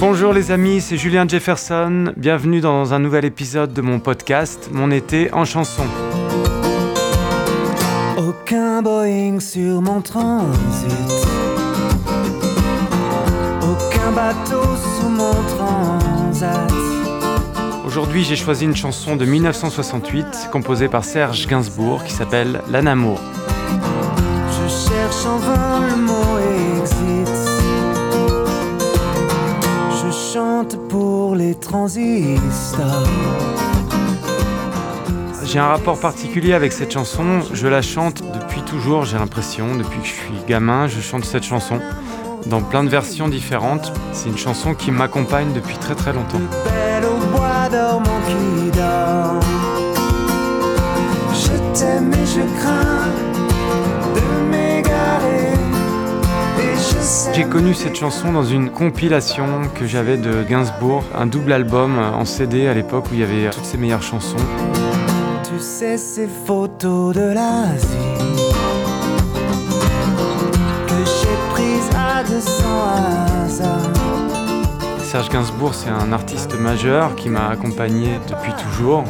Bonjour les amis, c'est Julien Jefferson. Bienvenue dans un nouvel épisode de mon podcast Mon été en chanson. Aucun Boeing sur mon transit. Aucun bateau sous mon transat. Aujourd'hui, j'ai choisi une chanson de 1968 composée par Serge Gainsbourg qui s'appelle L'Anamour. Je cherche en vain le mot exit. Chante pour les transistors. J'ai un rapport particulier avec cette chanson. Je la chante depuis toujours, j'ai l'impression. Depuis que je suis gamin, je chante cette chanson dans plein de versions différentes. C'est une chanson qui m'accompagne depuis très très longtemps. Je t'aime et je crains J'ai connu cette chanson dans une compilation que j'avais de Gainsbourg, un double album en CD à l'époque où il y avait toutes ses meilleures chansons. Tu sais ces photos de l'Asie que j'ai prises à 200 hasards. Serge Gainsbourg, c'est un artiste majeur qui m'a accompagné depuis toujours.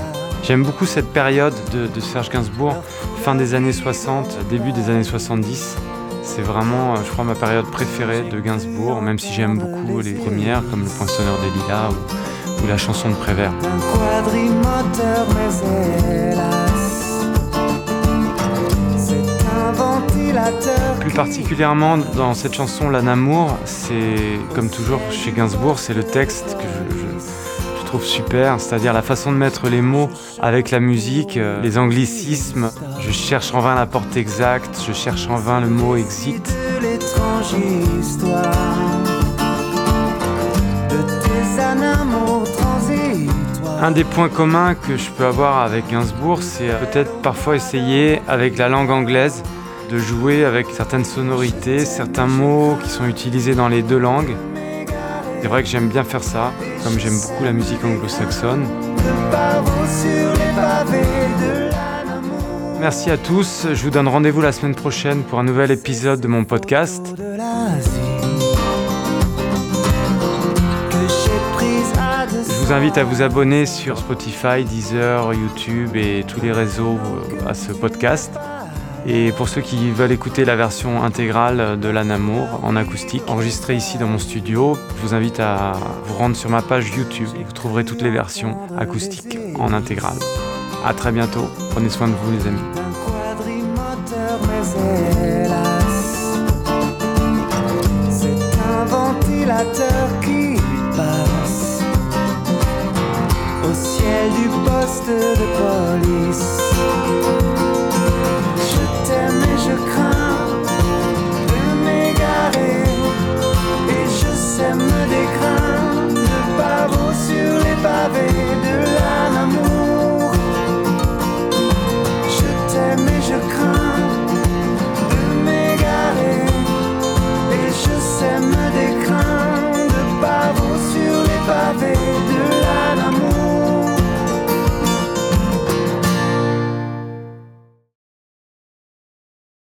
J'aime beaucoup cette période de, de Serge Gainsbourg, fin des années 60, début des années 70. C'est vraiment, euh, je crois, ma période préférée de Gainsbourg, même si j'aime beaucoup les premières, comme Le Poinçonneur des Lilas ou, ou la chanson de Prévert. Plus particulièrement dans cette chanson L'Anamour, c'est comme toujours chez Gainsbourg, c'est le texte que je trouve super, c'est-à-dire la façon de mettre les mots avec la musique, euh, les anglicismes. Je cherche en vain la porte exacte, je cherche en vain le mot exit. Un des points communs que je peux avoir avec Gainsbourg, c'est euh, peut-être parfois essayer avec la langue anglaise de jouer avec certaines sonorités, certains mots qui sont utilisés dans les deux langues. C'est vrai que j'aime bien faire ça, comme j'aime beaucoup la musique anglo-saxonne. Merci à tous, je vous donne rendez-vous la semaine prochaine pour un nouvel épisode de mon podcast. Je 200 vous invite à vous abonner sur Spotify, Deezer, YouTube et tous les réseaux euh, à ce podcast. Et pour ceux qui veulent écouter la version intégrale de l'Anamour en acoustique, enregistrée ici dans mon studio, je vous invite à vous rendre sur ma page YouTube. Vous trouverez toutes les versions acoustiques en intégrale. À très bientôt. Prenez soin de vous les amis. au ciel du poste de police.